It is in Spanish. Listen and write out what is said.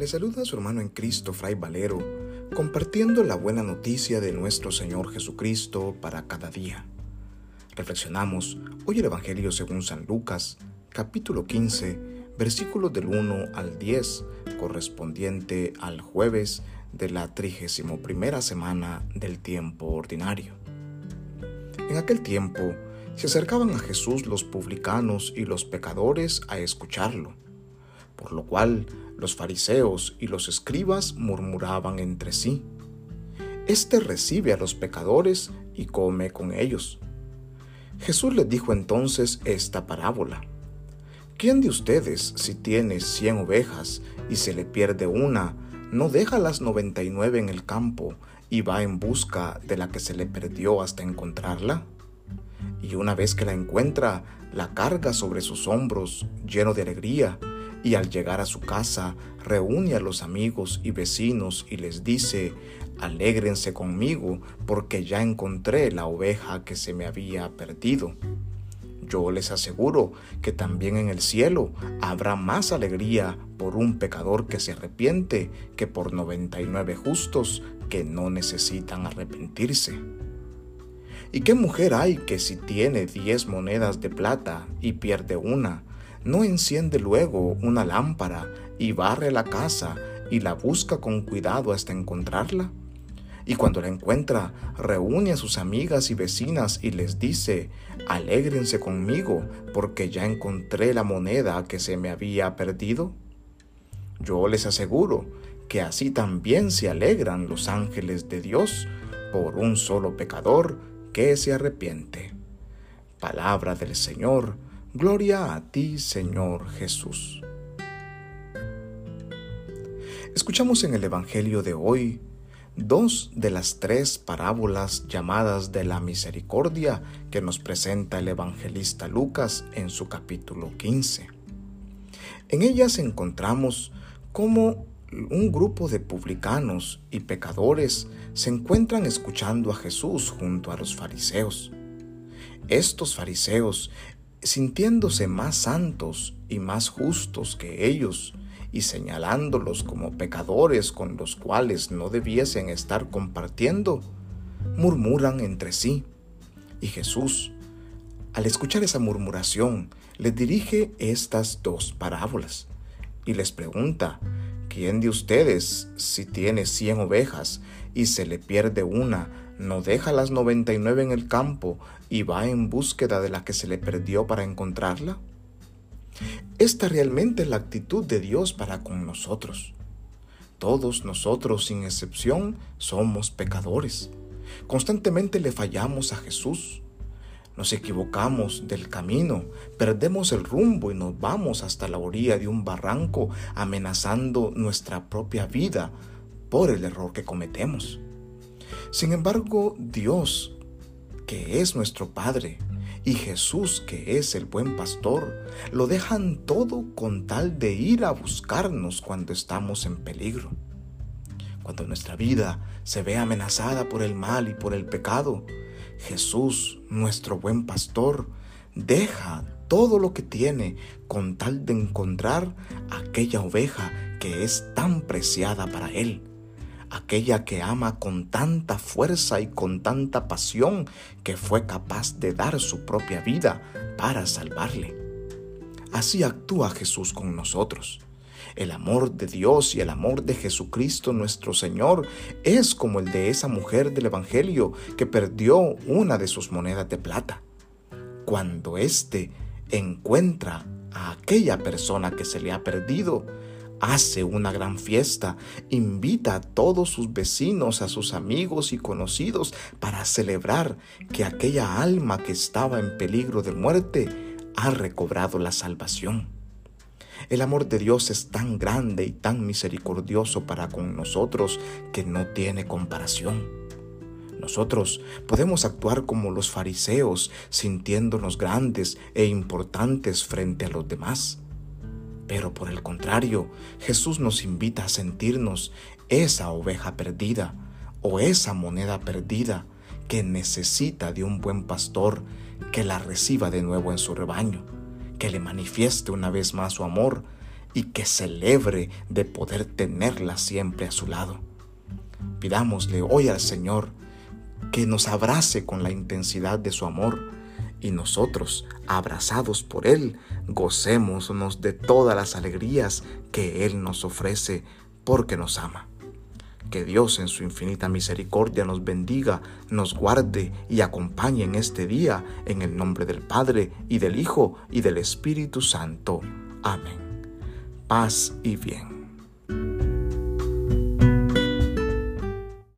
Le saluda a su hermano en Cristo, Fray Valero, compartiendo la buena noticia de nuestro Señor Jesucristo para cada día. Reflexionamos hoy el Evangelio según San Lucas, capítulo 15, versículos del 1 al 10, correspondiente al jueves de la 31 semana del tiempo ordinario. En aquel tiempo se acercaban a Jesús los publicanos y los pecadores a escucharlo, por lo cual los fariseos y los escribas murmuraban entre sí. Este recibe a los pecadores y come con ellos. Jesús les dijo entonces esta parábola. ¿Quién de ustedes, si tiene cien ovejas y se le pierde una, no deja las noventa y nueve en el campo y va en busca de la que se le perdió hasta encontrarla? Y una vez que la encuentra, la carga sobre sus hombros, lleno de alegría, y al llegar a su casa reúne a los amigos y vecinos y les dice, alégrense conmigo porque ya encontré la oveja que se me había perdido. Yo les aseguro que también en el cielo habrá más alegría por un pecador que se arrepiente que por noventa y nueve justos que no necesitan arrepentirse. ¿Y qué mujer hay que si tiene diez monedas de plata y pierde una, no enciende luego una lámpara y barre la casa y la busca con cuidado hasta encontrarla? Y cuando la encuentra, reúne a sus amigas y vecinas y les dice, alégrense conmigo porque ya encontré la moneda que se me había perdido. Yo les aseguro que así también se alegran los ángeles de Dios por un solo pecador que se arrepiente. Palabra del Señor, gloria a ti Señor Jesús. Escuchamos en el Evangelio de hoy dos de las tres parábolas llamadas de la misericordia que nos presenta el evangelista Lucas en su capítulo 15. En ellas encontramos cómo un grupo de publicanos y pecadores se encuentran escuchando a Jesús junto a los fariseos. Estos fariseos, sintiéndose más santos y más justos que ellos, y señalándolos como pecadores con los cuales no debiesen estar compartiendo, murmuran entre sí. Y Jesús, al escuchar esa murmuración, les dirige estas dos parábolas y les pregunta, ¿quién de ustedes, si tiene cien ovejas y se le pierde una, no deja las noventa y nueve en el campo y va en búsqueda de la que se le perdió para encontrarla? Esta realmente es la actitud de Dios para con nosotros. Todos nosotros, sin excepción, somos pecadores. Constantemente le fallamos a Jesús. Nos equivocamos del camino, perdemos el rumbo y nos vamos hasta la orilla de un barranco amenazando nuestra propia vida por el error que cometemos. Sin embargo, Dios, que es nuestro Padre, y Jesús, que es el buen pastor, lo dejan todo con tal de ir a buscarnos cuando estamos en peligro. Cuando nuestra vida se ve amenazada por el mal y por el pecado, Jesús, nuestro buen pastor, deja todo lo que tiene con tal de encontrar aquella oveja que es tan preciada para Él aquella que ama con tanta fuerza y con tanta pasión que fue capaz de dar su propia vida para salvarle. Así actúa Jesús con nosotros. El amor de Dios y el amor de Jesucristo nuestro Señor es como el de esa mujer del Evangelio que perdió una de sus monedas de plata. Cuando éste encuentra a aquella persona que se le ha perdido, hace una gran fiesta, invita a todos sus vecinos, a sus amigos y conocidos para celebrar que aquella alma que estaba en peligro de muerte ha recobrado la salvación. El amor de Dios es tan grande y tan misericordioso para con nosotros que no tiene comparación. Nosotros podemos actuar como los fariseos, sintiéndonos grandes e importantes frente a los demás. Pero por el contrario, Jesús nos invita a sentirnos esa oveja perdida o esa moneda perdida que necesita de un buen pastor que la reciba de nuevo en su rebaño, que le manifieste una vez más su amor y que celebre de poder tenerla siempre a su lado. Pidámosle hoy al Señor que nos abrace con la intensidad de su amor y nosotros, abrazados por Él, gocémonos de todas las alegrías que Él nos ofrece porque nos ama. Que Dios en su infinita misericordia nos bendiga, nos guarde y acompañe en este día, en el nombre del Padre y del Hijo y del Espíritu Santo. Amén. Paz y bien.